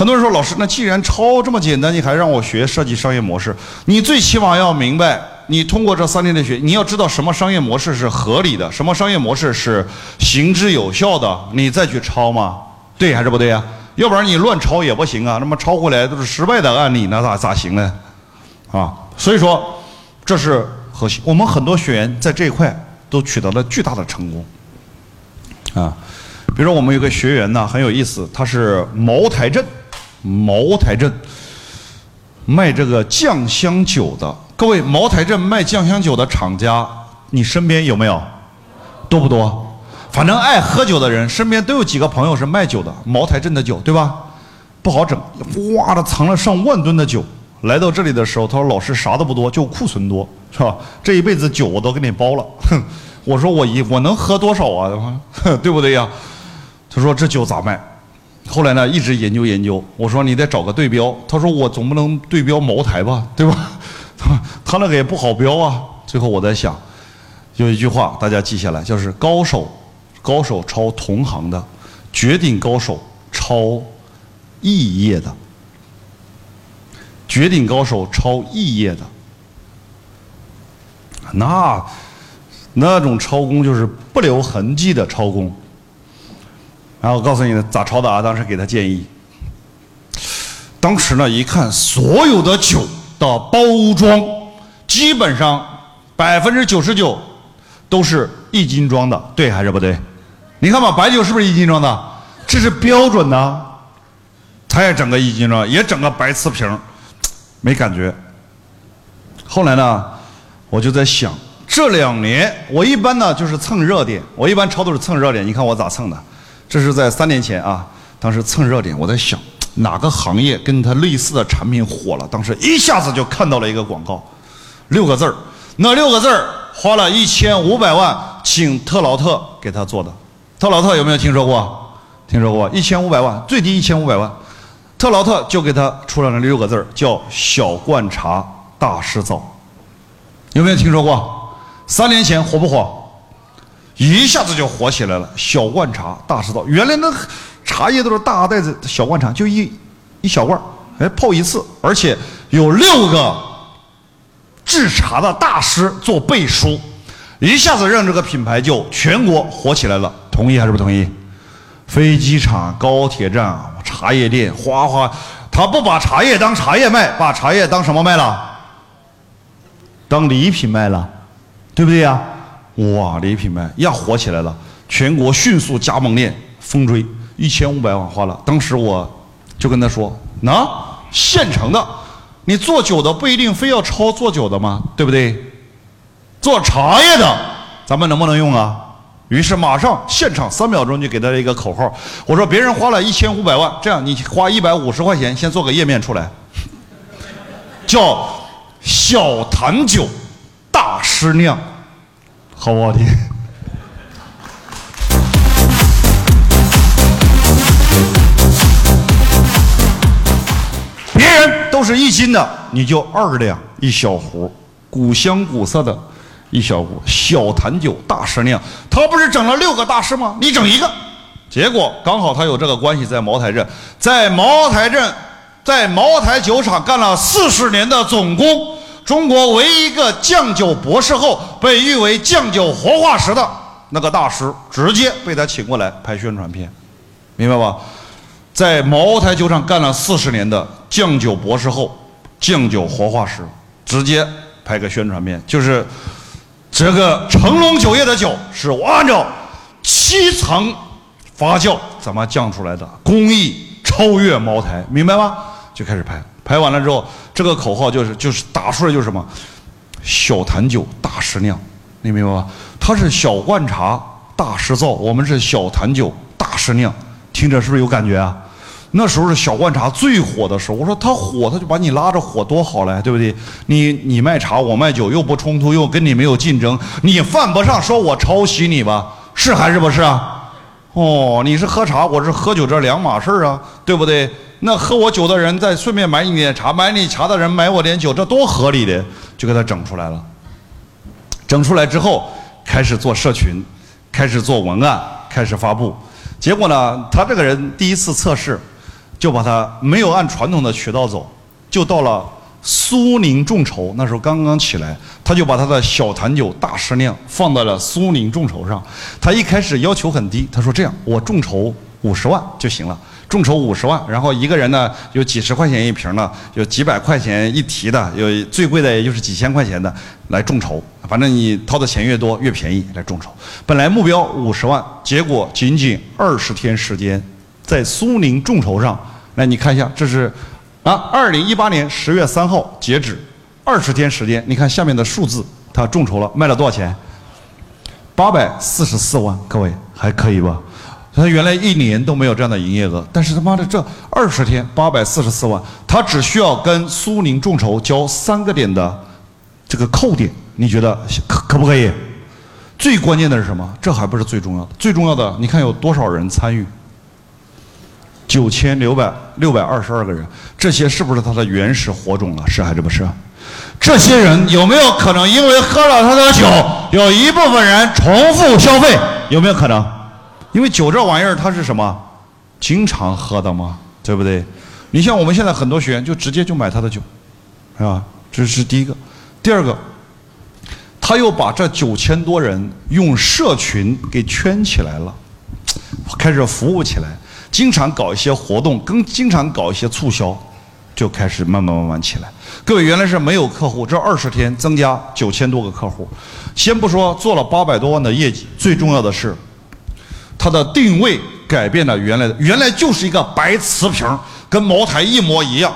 很多人说，老师，那既然抄这么简单，你还让我学设计商业模式？你最起码要明白，你通过这三年的学，你要知道什么商业模式是合理的，什么商业模式是行之有效的，你再去抄嘛，对还是不对呀？要不然你乱抄也不行啊，那么抄回来都是失败的案例，那咋咋行呢？啊，所以说这是核心。我们很多学员在这一块都取得了巨大的成功，啊，比如说我们有个学员呢很有意思，他是茅台镇。茅台镇卖这个酱香酒的，各位，茅台镇卖酱香酒的厂家，你身边有没有？多不多？反正爱喝酒的人，身边都有几个朋友是卖酒的。茅台镇的酒，对吧？不好整，哇的藏了上万吨的酒。来到这里的时候，他说：“老师啥都不多，就库存多，是吧？这一辈子酒我都给你包了。”哼，我说我一我能喝多少啊？哼 对不对呀？他说这酒咋卖？后来呢，一直研究研究。我说你得找个对标。他说我总不能对标茅台吧，对吧？他那个也不好标啊。最后我在想，有一句话大家记下来，就是高手，高手抄同行的，绝顶高手抄异业的，绝顶高手抄异业的。那那种抄工就是不留痕迹的抄工。然后我告诉你咋抄的啊？当时给他建议。当时呢，一看所有的酒的包装，基本上百分之九十九都是一斤装的，对还是不对？你看吧，白酒是不是一斤装的？这是标准的。他也整个一斤装，也整个白瓷瓶，没感觉。后来呢，我就在想，这两年我一般呢就是蹭热点，我一般抄都是蹭热点。你看我咋蹭的？这是在三年前啊，当时蹭热点，我在想 哪个行业跟他类似的产品火了，当时一下子就看到了一个广告，六个字儿，那六个字儿花了一千五百万请特劳特给他做的，特劳特有没有听说过？听说过，一千五百万，最低一千五百万，特劳特就给他出了那六个字儿，叫小罐茶大师造，有没有听说过？三年前火不火？一下子就火起来了，小罐茶大师道。原来那茶叶都是大袋子，小罐茶就一一小罐，哎，泡一次，而且有六个制茶的大师做背书，一下子让这个品牌就全国火起来了。同意还是不同意？飞机场、高铁站、茶叶店，哗哗，他不把茶叶当茶叶卖，把茶叶当什么卖了？当礼品卖了，对不对呀？哇，礼品牌呀火起来了，全国迅速加盟链疯追，一千五百万花了。当时我就跟他说：“那现成的，你做酒的不一定非要抄做酒的吗？对不对？做茶叶的，咱们能不能用啊？”于是马上现场三秒钟就给他一个口号，我说：“别人花了一千五百万，这样你花一百五十块钱先做个页面出来，叫小坛酒大师酿。”好不好听？别人都是一斤的，你就二两一小壶，古香古色的一小壶小坛酒大师酿。他不是整了六个大师吗？你整一个，结果刚好他有这个关系，在茅台镇，在茅台镇，在茅台酒厂干了四十年的总工。中国唯一一个酱酒博士后，被誉为酱酒活化石的那个大师，直接被他请过来拍宣传片，明白吧？在茅台酒厂干了四十年的酱酒博士后、酱酒活化石，直接拍个宣传片，就是这个成龙酒业的酒是我按照七层发酵怎么酱出来的，工艺超越茅台，明白吗？就开始拍。拍完了之后，这个口号就是就是打出来就是什么，小坛酒大师酿，你明白吗？他是小罐茶大师造，我们是小坛酒大师酿，听着是不是有感觉啊？那时候是小罐茶最火的时候，我说他火，他就把你拉着火多好嘞，对不对？你你卖茶，我卖酒，又不冲突，又跟你没有竞争，你犯不上说我抄袭你吧？是还是不是啊？哦，你是喝茶，我是喝酒，这两码事啊，对不对？那喝我酒的人再顺便买你点茶，买你茶的人买我点酒，这多合理的，就给他整出来了。整出来之后，开始做社群，开始做文案，开始发布。结果呢，他这个人第一次测试，就把他没有按传统的渠道走，就到了苏宁众筹，那时候刚刚起来，他就把他的小坛酒大师酿放在了苏宁众筹上。他一开始要求很低，他说这样，我众筹五十万就行了。众筹五十万，然后一个人呢有几十块钱一瓶的，有几百块钱一提的，有最贵的也就是几千块钱的来众筹。反正你掏的钱越多越便宜来众筹。本来目标五十万，结果仅仅二十天时间，在苏宁众筹上，来你看一下，这是啊，二零一八年十月三号截止，二十天时间，你看下面的数字，他众筹了，卖了多少钱？八百四十四万，各位还可以吧？他原来一年都没有这样的营业额，但是他妈的这二十天八百四十四万，他只需要跟苏宁众筹交三个点的这个扣点，你觉得可可不可以？最关键的是什么？这还不是最重要的，最重要的你看有多少人参与？九千六百六百二十二个人，这些是不是他的原始火种啊？是还是不是？这些人有没有可能因为喝了他的酒，有一部分人重复消费？有没有可能？因为酒这玩意儿，它是什么？经常喝的嘛，对不对？你像我们现在很多学员就直接就买他的酒，是吧？这是第一个。第二个，他又把这九千多人用社群给圈起来了，开始服务起来，经常搞一些活动，跟经常搞一些促销，就开始慢慢慢慢起来。各位原来是没有客户，这二十天增加九千多个客户，先不说做了八百多万的业绩，最重要的是。它的定位改变了原来的，原来就是一个白瓷瓶，跟茅台一模一样。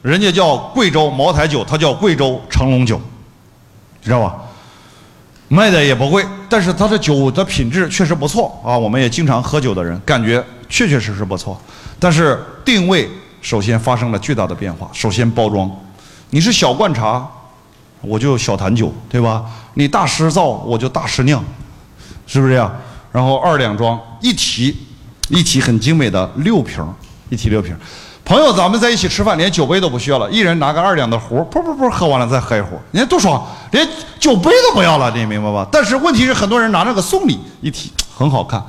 人家叫贵州茅台酒，它叫贵州成龙酒，知道吧？卖的也不贵，但是它的酒的品质确实不错啊。我们也经常喝酒的人，感觉确确实实不错。但是定位首先发生了巨大的变化。首先包装，你是小罐茶，我就小坛酒，对吧？你大师造，我就大师酿，是不是这样？然后二两装一提，一提很精美的六瓶，一提六瓶。朋友，咱们在一起吃饭，连酒杯都不需要了，一人拿个二两的壶，噗噗噗，喝完了再喝一壶，你看多爽，连酒杯都不要了，你明白吧？但是问题是，很多人拿那个送礼，一提很好看。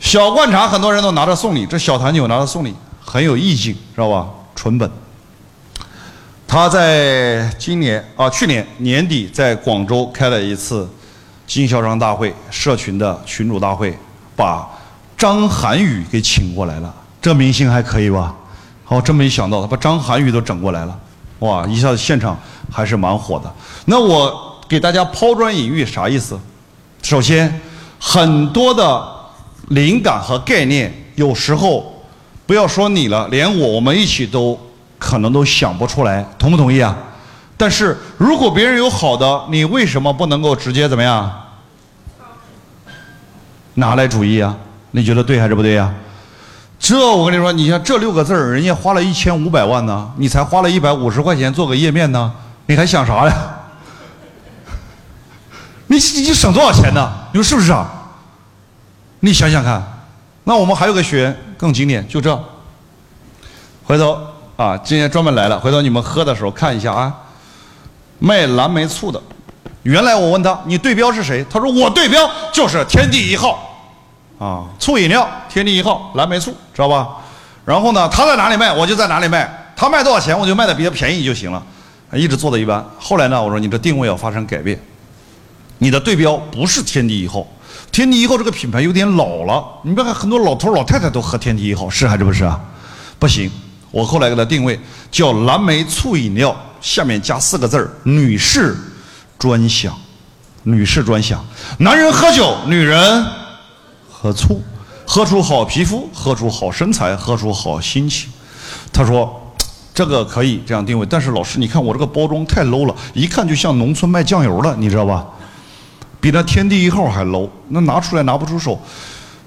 小罐茶很多人都拿着送礼，这小坛酒拿着送礼很有意境，知道吧？纯本。他在今年啊，去年年底在广州开了一次。经销商大会、社群的群主大会，把张涵予给请过来了。这明星还可以吧？好，真没想到他把张涵予都整过来了，哇！一下子现场还是蛮火的。那我给大家抛砖引玉啥意思？首先，很多的灵感和概念，有时候不要说你了，连我我们一起都可能都想不出来，同不同意啊？但是如果别人有好的，你为什么不能够直接怎么样拿来主义啊？你觉得对还是不对呀？这我跟你说，你像这六个字儿，人家花了一千五百万呢，你才花了一百五十块钱做个页面呢，你还想啥呀？你你省多少钱呢？你说是不是啊？你想想看，那我们还有个学员更经典，就这，回头啊，今天专门来了，回头你们喝的时候看一下啊。卖蓝莓醋的，原来我问他你对标是谁？他说我对标就是天地一号，啊，醋饮料天地一号蓝莓醋，知道吧？然后呢，他在哪里卖我就在哪里卖，他卖多少钱我就卖的比较便宜就行了，一直做的一般。后来呢，我说你的定位要发生改变，你的对标不是天地一号，天地一号这个品牌有点老了，你别看很多老头老太太都喝天地一号，是还是不是啊？不行，我后来给他定位叫蓝莓醋饮料。下面加四个字儿：女士专享，女士专享。男人喝酒，女人喝醋，喝出好皮肤，喝出好身材，喝出好心情。他说：“这个可以这样定位，但是老师，你看我这个包装太 low 了，一看就像农村卖酱油的，你知道吧？比那天地一号还 low，那拿出来拿不出手。”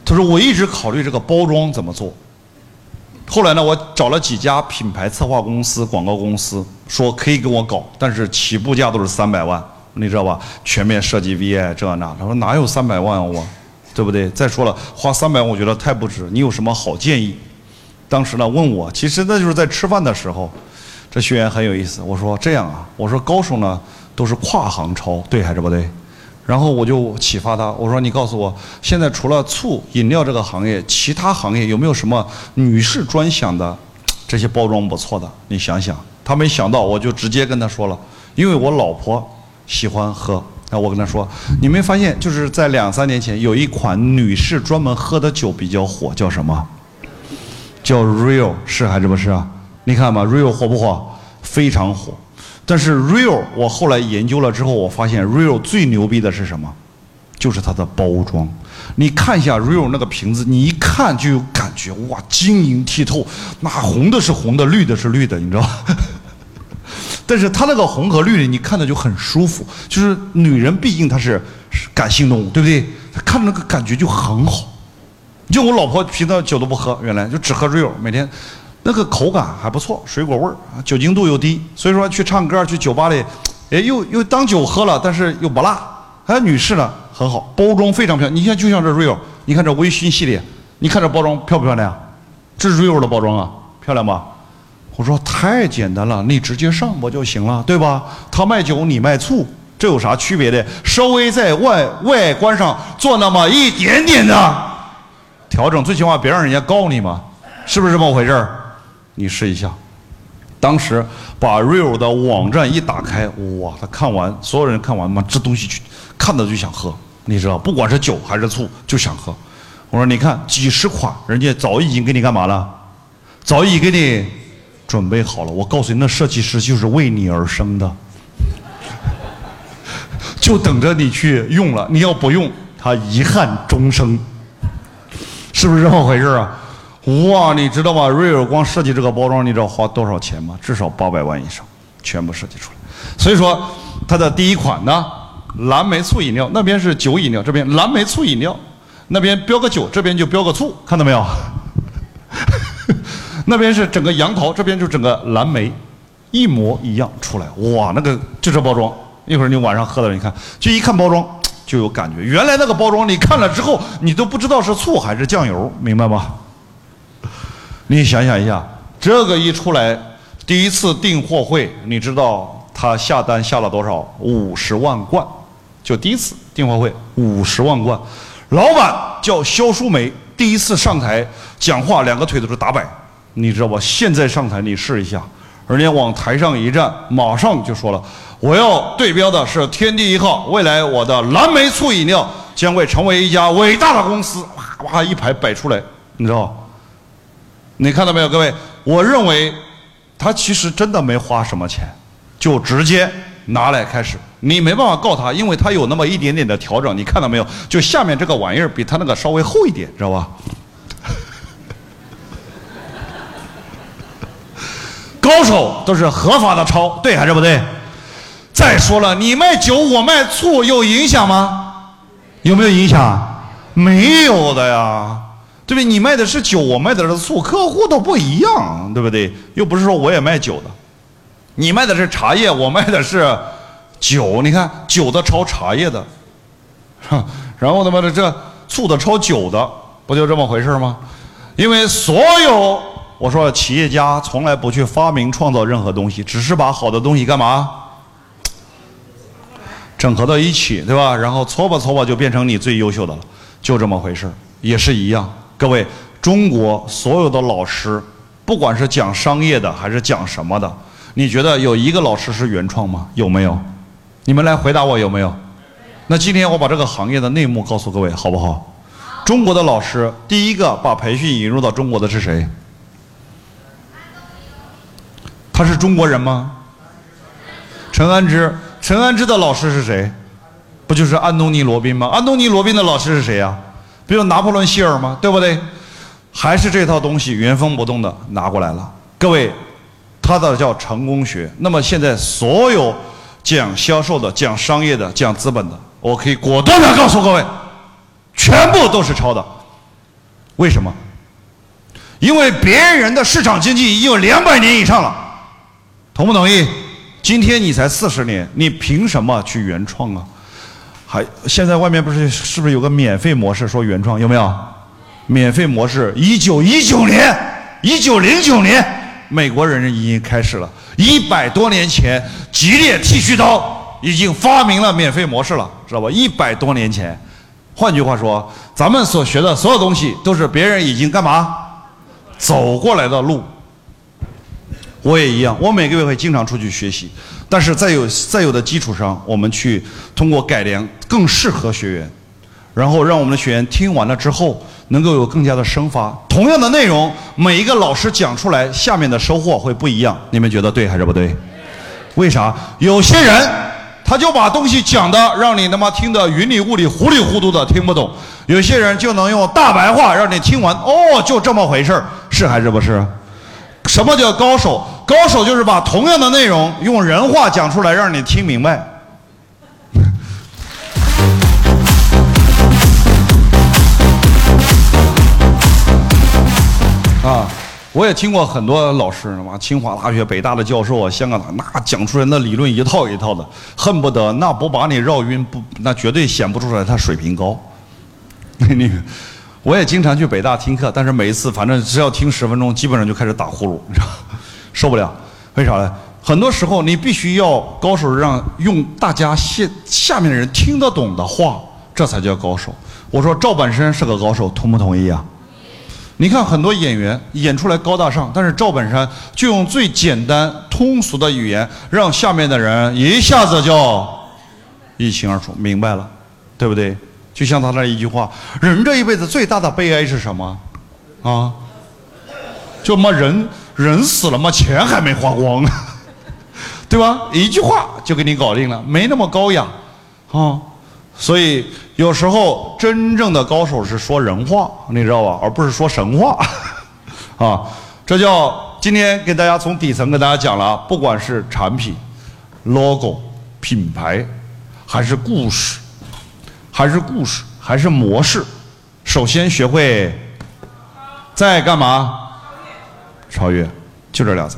他说：“我一直考虑这个包装怎么做。”后来呢，我找了几家品牌策划公司、广告公司，说可以给我搞，但是起步价都是三百万，你知道吧？全面设计 VI 这那，他说哪有三百万我，对不对？再说了，花三百万我觉得太不值，你有什么好建议？当时呢问我，其实那就是在吃饭的时候，这学员很有意思。我说这样啊，我说高手呢都是跨行抄，对还是不对？然后我就启发他，我说你告诉我，现在除了醋饮料这个行业，其他行业有没有什么女士专享的这些包装不错的？你想想。他没想到，我就直接跟他说了，因为我老婆喜欢喝。那我跟他说，你没发现就是在两三年前有一款女士专门喝的酒比较火，叫什么？叫 Real，是还是不是啊？你看吧，Real 火不火？非常火。但是 Real，我后来研究了之后，我发现 Real 最牛逼的是什么？就是它的包装。你看一下 Real 那个瓶子，你一看就有感觉，哇，晶莹剔透。那红的是红的，绿的是绿的，你知道吧？但是它那个红和绿的，你看着就很舒服。就是女人毕竟她是感性动物，对不对？看着那个感觉就很好。就我老婆平常酒都不喝，原来就只喝 Real，每天。那个口感还不错，水果味儿，酒精度又低，所以说去唱歌去酒吧里，哎，又又当酒喝了，但是又不辣。还有女士呢，很好，包装非常漂亮。你看，就像这 Real，你看这微醺系列，你看这包装漂不漂亮？这是 Real 的包装啊，漂亮吧？我说太简单了，你直接上不就行了，对吧？他卖酒，你卖醋，这有啥区别的？稍微在外外观上做那么一点点的调整，最起码别让人家告你嘛，是不是这么回事儿？你试一下，当时把 Real 的网站一打开，哇，他看完，所有人看完，妈，这东西去看到就想喝，你知道，不管是酒还是醋，就想喝。我说，你看几十款，人家早已经给你干嘛了？早已给你准备好了。我告诉你，那设计师就是为你而生的，就等着你去用了。你要不用，他遗憾终生，是不是这么回事啊？哇，你知道吗？Real 光设计这个包装，你知道花多少钱吗？至少八百万以上，全部设计出来。所以说，它的第一款呢，蓝莓醋饮料，那边是酒饮料，这边蓝莓醋饮料，那边标个酒，这边就标个醋，看到没有？那边是整个杨桃，这边就整个蓝莓，一模一样出来。哇，那个就这包装，一会儿你晚上喝的，你看，就一看包装就有感觉。原来那个包装你看了之后，你都不知道是醋还是酱油，明白吗？你想想一下，这个一出来，第一次订货会，你知道他下单下了多少？五十万罐，就第一次订货会五十万罐。老板叫肖淑梅，第一次上台讲话，两个腿都是打摆，你知道吧？现在上台你试一下，人家往台上一站，马上就说了：“我要对标的是天地一号，未来我的蓝莓醋饮料将会成为一家伟大的公司。”哇哇一排摆出来，你知道。你看到没有，各位？我认为，他其实真的没花什么钱，就直接拿来开始。你没办法告他，因为他有那么一点点的调整。你看到没有？就下面这个玩意儿比他那个稍微厚一点，知道吧？高手都是合法的抄，对还是不对？再说了，你卖酒，我卖醋，有影响吗？有没有影响？没有的呀。对不对？你卖的是酒，我卖的是醋，客户都不一样，对不对？又不是说我也卖酒的，你卖的是茶叶，我卖的是酒。你看酒的抄茶叶的，然后他妈的这醋的抄酒的，不就这么回事吗？因为所有我说企业家从来不去发明创造任何东西，只是把好的东西干嘛整合到一起，对吧？然后搓吧搓吧就变成你最优秀的了，就这么回事也是一样。各位，中国所有的老师，不管是讲商业的还是讲什么的，你觉得有一个老师是原创吗？有没有？你们来回答我有没有？那今天我把这个行业的内幕告诉各位，好不好？中国的老师第一个把培训引入到中国的是谁？他是中国人吗？陈安之，陈安之的老师是谁？不就是安东尼罗宾吗？安东尼罗宾的老师是谁呀？比如拿破仑希尔吗？对不对？还是这套东西原封不动的拿过来了。各位，他的叫成功学。那么现在所有讲销售的、讲商业的、讲资本的，我可以果断的告诉各位，全部都是抄的。为什么？因为别人的市场经济已经有两百年以上了，同不同意？今天你才四十年，你凭什么去原创啊？还现在外面不是是不是有个免费模式说原创有没有？免费模式，一九一九年，一九零九年，美国人已经开始了。一百多年前，吉列剃须刀已经发明了免费模式了。知道吧？一百多年前，换句话说，咱们所学的所有东西都是别人已经干嘛走过来的路。我也一样，我每个月会经常出去学习，但是在有在有的基础上，我们去通过改良更适合学员，然后让我们的学员听完了之后能够有更加的生发。同样的内容，每一个老师讲出来，下面的收获会不一样。你们觉得对还是不对？为啥？有些人他就把东西讲的让你他妈听得云里雾里、糊里糊涂的听不懂；有些人就能用大白话让你听完，哦，就这么回事儿，是还是不是？什么叫高手？高手就是把同样的内容用人话讲出来，让你听明白。啊，我也听过很多老师，什么清华大学、北大的教授啊，香港的那讲出来那理论一套一套的，恨不得那不把你绕晕，不那绝对显不出来他水平高。你。我也经常去北大听课，但是每一次反正只要听十分钟，基本上就开始打呼噜，你知道，受不了。为啥呢？很多时候你必须要高手让用大家下下面的人听得懂的话，这才叫高手。我说赵本山是个高手，同不同意啊？你看很多演员演出来高大上，但是赵本山就用最简单通俗的语言，让下面的人一下子就一清二楚，明白了，对不对？就像他那一句话：“人这一辈子最大的悲哀是什么？啊，就妈人人死了嘛，钱还没花光，对吧？一句话就给你搞定了，没那么高雅，啊。所以有时候真正的高手是说人话，你知道吧？而不是说神话，啊。这叫今天给大家从底层给大家讲了，不管是产品、logo、品牌，还是故事。”还是故事，还是模式，首先学会，在干嘛？超越，就这俩字。